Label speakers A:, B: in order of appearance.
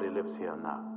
A: Nobody lives here now.